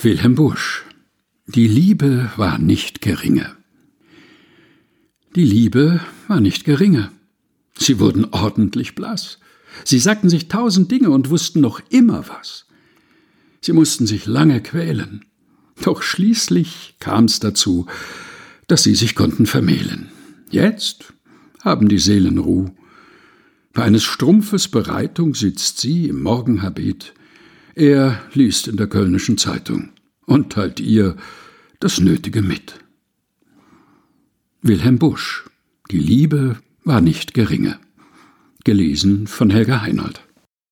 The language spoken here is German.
Wilhelm Busch Die Liebe war nicht geringe. Die Liebe war nicht geringe. Sie wurden ordentlich blass. Sie sagten sich tausend Dinge und wussten noch immer was. Sie mussten sich lange quälen. Doch schließlich kam's dazu, dass sie sich konnten vermählen. Jetzt haben die Seelen Ruh. Bei eines Strumpfes Bereitung sitzt sie im Morgenhabit er liest in der Kölnischen Zeitung und teilt ihr das Nötige mit. Wilhelm Busch Die Liebe war nicht geringe. Gelesen von Helga Heinold.